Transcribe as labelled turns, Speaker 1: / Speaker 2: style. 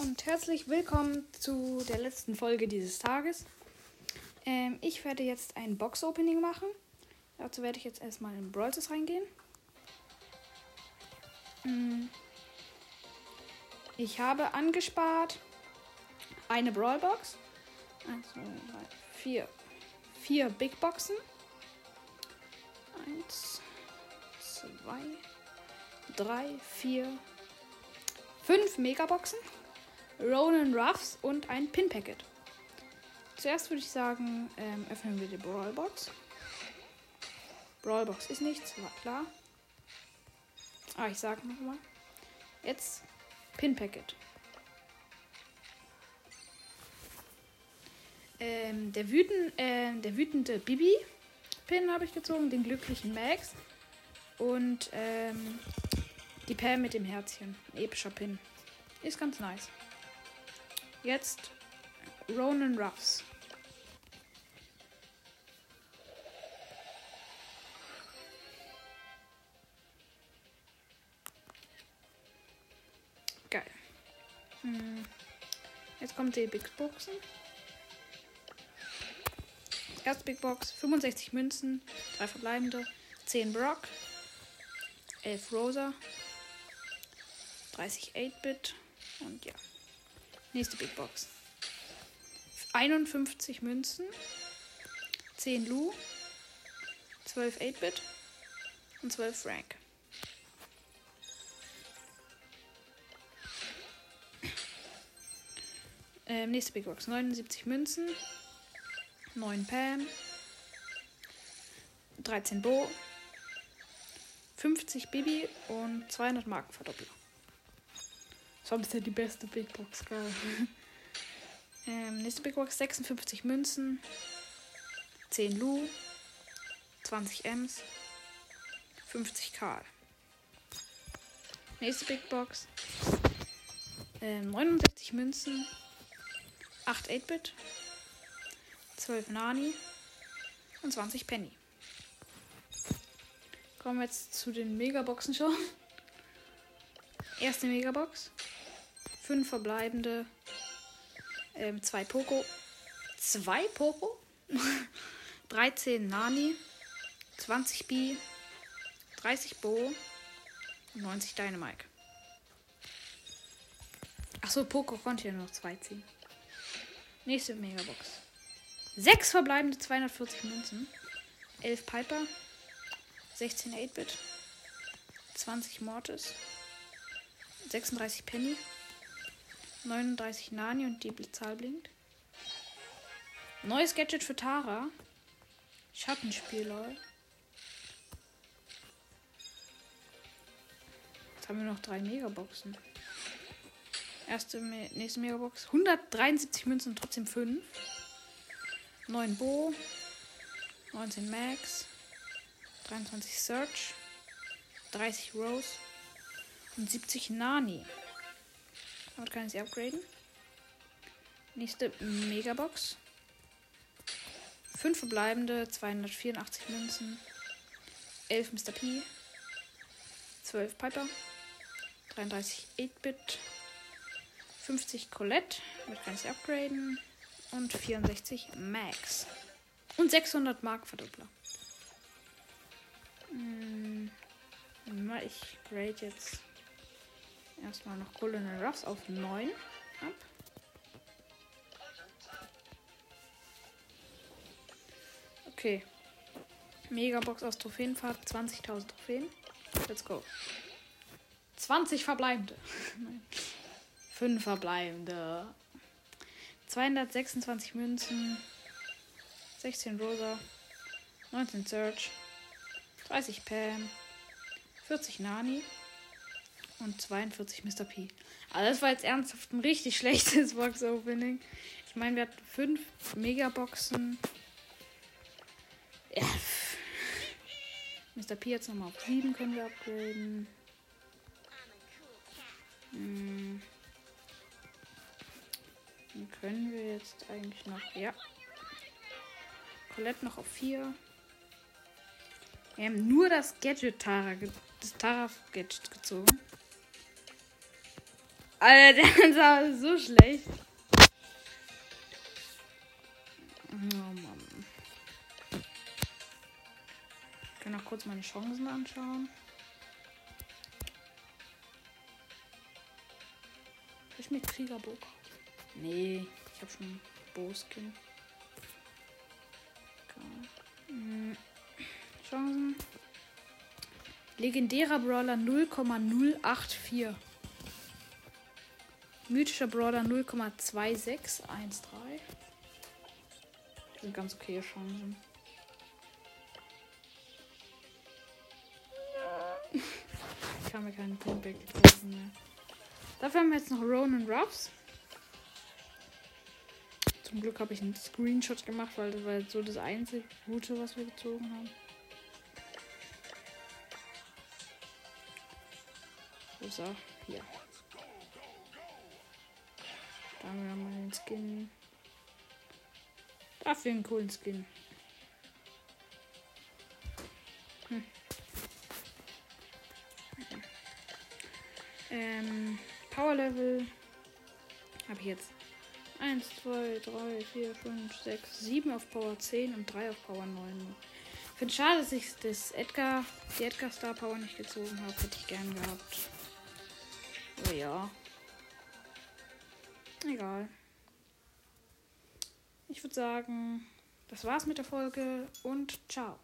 Speaker 1: und herzlich willkommen zu der letzten Folge dieses Tages. Ähm, ich werde jetzt ein Box-Opening machen. Dazu werde ich jetzt erstmal in Brawl reingehen. Mm. Ich habe angespart eine Brawl Box. 1, 2, 3, 4. Vier Big Boxen. 1, 2, 3, 4, 5 Megaboxen. Ronan Ruffs und ein Pin-Packet. Zuerst würde ich sagen, ähm, öffnen wir die Brawlbox. Brawlbox ist nichts, war klar. Ah, ich sage nochmal. Jetzt Pin-Packet. Ähm, der, wüten, äh, der wütende Bibi-Pin habe ich gezogen, den glücklichen Max. Und ähm, die Pam mit dem Herzchen. Ein epischer Pin. Ist ganz nice. Jetzt Ronan Ruffs. Geil. Hm. Jetzt kommt die Big Boxen. Erste Big Box, 65 Münzen, 3 verbleibende, 10 Brock, 11 Rosa, 30 8-Bit und ja. Nächste Big Box. 51 Münzen, 10 Lu, 12 8-Bit und 12 Frank. Ähm, nächste Big Box. 79 Münzen, 9 Pam, 13 Bo, 50 Bibi und 200 Markenverdoppler. Sonst ist ja die beste Big Box, geil. ähm, nächste Big Box 56 Münzen, 10 Lu, 20 Ms, 50 Karl. Nächste Big Box ähm, 69 Münzen, 8 8-Bit, 12 Nani und 20 Penny. Kommen wir jetzt zu den Megaboxen schon. Erste Megabox. 5 verbleibende. 2 ähm, Poco. 2 Poco. 13 Nani. 20 B. 30 Bo. 90 Dynamike. Achso, Poco konnte ja nur noch 2 ziehen. Nächste Megabox. 6 verbleibende 240 Münzen. 11 Piper. 16 8-Bit. 20 Mortis. 36 Penny. 39 Nani und die Zahl blinkt. Neues Gadget für Tara. Schattenspiel, lol. Jetzt haben wir noch drei Megaboxen. Erste, nächste Megabox. 173 Münzen trotzdem 5. 9 Bo. 19 Max. 23 Search. 30 Rose. Und 70 Nani. Damit kann ich sie upgraden. Nächste Megabox. 5 verbleibende, 284 Münzen. 11 Mr. P. 12 Piper. 33 8-Bit. 50 Colette. Damit kann ich sie upgraden. Und 64 Max. Und 600 Mark Verdoppler. Hm, ich grade jetzt erstmal noch Colonel Ruffs auf 9 ab. Okay. Megabox aus Trophäenfahrt, 20.000 Trophäen. Let's go. 20 verbleibende. 5 verbleibende. 226 Münzen. 16 Rosa. 19 Search. 30 Pam. 40 Nani und 42 Mr. P. Aber das war jetzt ernsthaft ein richtig schlechtes Box-Opening. Ich meine, wir hatten 5 Megaboxen. Ja. Mr. P jetzt nochmal auf 7 können wir upgraden. Hm. Dann können wir jetzt eigentlich noch. Ja. Colette noch auf 4. Wir haben nur das Gadget Tara, das Tara Gadget gezogen. Alter, der sah so schlecht. Oh Mann. Ich kann noch kurz meine Chancen anschauen. Hab ich mit Kriegerbock? Nee, ich hab schon Bo-Skin. Chancen. Legendärer Brawler 0,084. Mythischer Brawler 0,2613. Das sind ganz okay Chancen. Ich kann mir keinen Punkt weggezogen mehr. Dafür haben wir jetzt noch Ronan Ruffs. Zum Glück habe ich einen Screenshot gemacht, weil das war so das einzige Gute, was wir gezogen haben. So, hier. Da haben wir mal den Skin. Dafür einen coolen Skin. Hm. Ähm, Power Level habe ich jetzt 1, 2, 3, 4, 5, 6, 7 auf Power 10 und 3 auf Power 9. Ich finde schade, dass ich das Edgar, die Edgar Star Power nicht gezogen habe. Hätte ich gern gehabt. Aber ja. Egal. Ich würde sagen, das war's mit der Folge und ciao.